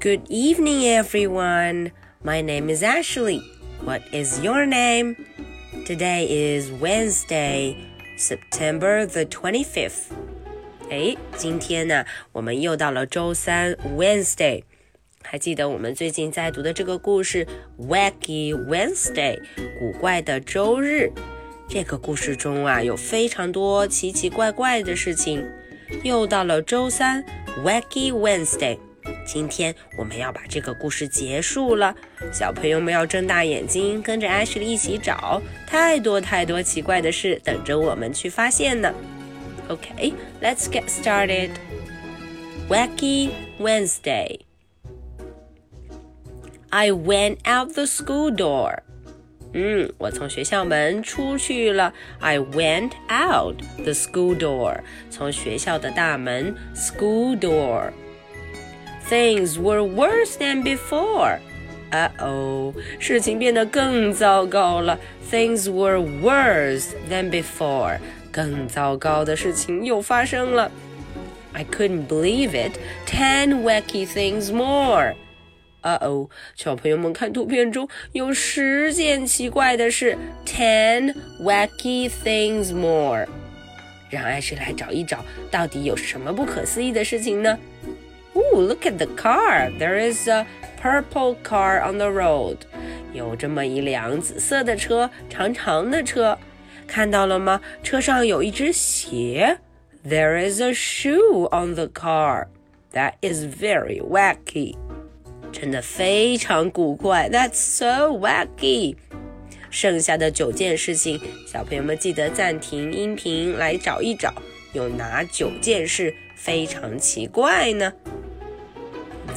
Good evening, everyone. My name is Ashley. What is your name? Today is Wednesday, September the 25th. 哎，今天呢，我们又到了周三，Wednesday。还记得我们最近在读的这个故事《Wacky Wednesday》古怪的周日。这个故事中啊，有非常多奇奇怪怪的事情。又到了周三，Wacky Wednesday。 今天我们要把这个故事结束了，小朋友们要睁大眼睛，跟着 Ashley 一起找，太多太多奇怪的事等着我们去发现呢。Okay, let's get started. Wacky Wednesday. I went out the school door. 嗯，我从学校门出去了。I went out the school door. 从学校的大门，school door. Things were worse than before. Uh oh，事情变得更糟糕了。Things were worse than before. 更糟糕的事情又发生了。I couldn't believe it. Ten wacky things more. 啊哦，小朋友们看图片中有十件奇怪的事，ten wacky things more。让艾谁来找一找，到底有什么不可思议的事情呢？Ooh, Look at the car. There is a purple car on the road. 有这么一辆紫色的车，长长的车，看到了吗？车上有一只鞋。There is a shoe on the car. That is very wacky. 真的非常古怪。That's so wacky. 剩下的九件事情，小朋友们记得暂停音频来找一找，有哪九件事非常奇怪呢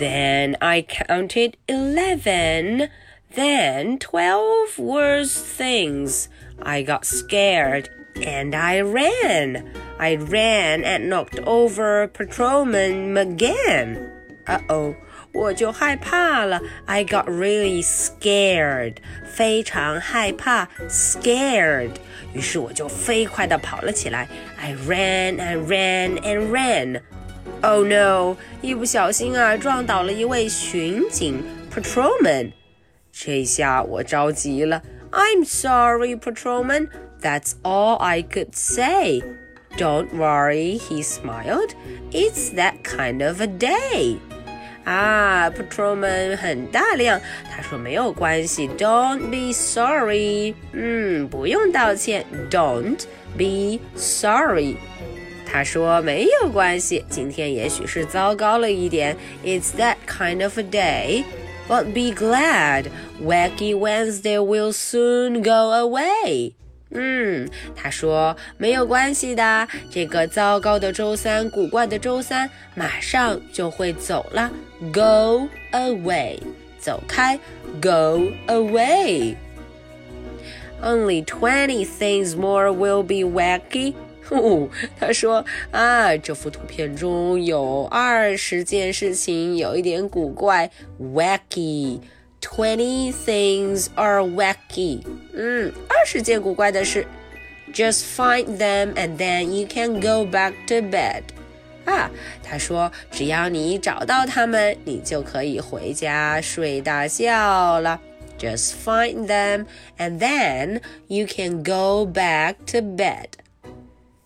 ？then I counted eleven, then twelve worse things. I got scared and I ran. I ran and knocked over Patrolman McGann. Uh oh. 我就害怕了，I got really scared，非常害怕，scared。于是我就飞快地跑了起来，I ran and ran and ran。 Oh no！一不小心啊，撞倒了一位巡警 patrolman。这下我着急了。I'm sorry, patrolman. That's all I could say. Don't worry, he smiled. It's that kind of a day. 啊，patrolman 很大量，他说没有关系，Don't be sorry。嗯，不用道歉，Don't be sorry。 他说没有关系，今天也许是糟糕了一点。It's that kind of a day. But be glad, Wacky Wednesday will soon go away. 嗯，他说没有关系的，这个糟糕的周三，古怪的周三，马上就会走了。Go away，走开。Go away. Only twenty things more will be wacky. 哦，他说啊，这幅图片中有二十件事情有一点古怪，wacky。Twenty things are wacky。嗯，二十件古怪的事。Just find them and then you can go back to bed。啊，他说，只要你找到它们，你就可以回家睡大觉了。Just find them and then you can go back to bed。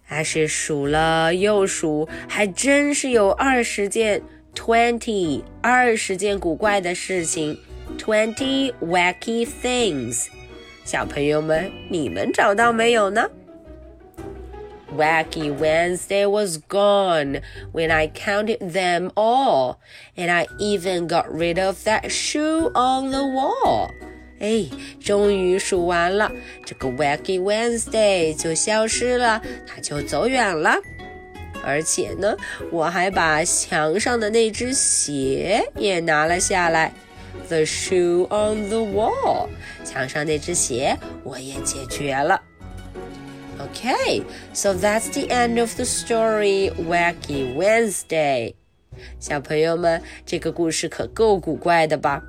还是数了又数，还真是有二十件，twenty 二十件古怪的事情，twenty wacky things。小朋友们，你们找到没有呢？Wacky Wednesday was gone when I counted them all, and I even got rid of that shoe on the wall. 哎，终于数完了，这个 Wacky Wednesday 就消失了，它就走远了。而且呢，我还把墙上的那只鞋也拿了下来。The shoe on the wall，墙上那只鞋我也解决了。Okay, so that's the end of the story, Wacky Wednesday。小朋友们，这个故事可够古怪的吧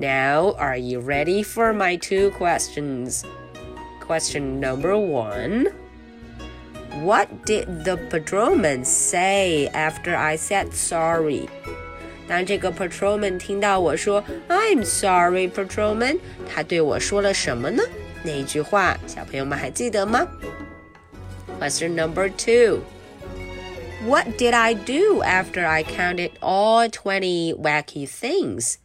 ？Now, are you ready for my two questions? Question number one What did the patrolman say after I said sorry? 当这个 patrolman 听到我说 "I'm sorry, patrolman"，他对我说了什么呢？那一句话，小朋友们还记得吗？Question number two. What did I do after I counted all twenty wacky things?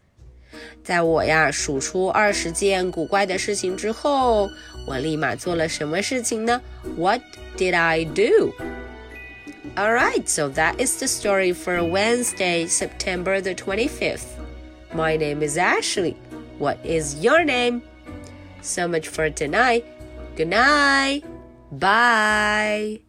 在我呀数出二十件古怪的事情之后，我立马做了什么事情呢？What did I do? Alright, so that is the story for Wednesday, September the 25th. My name is Ashley. What is your name? So much for tonight. Good night. Bye.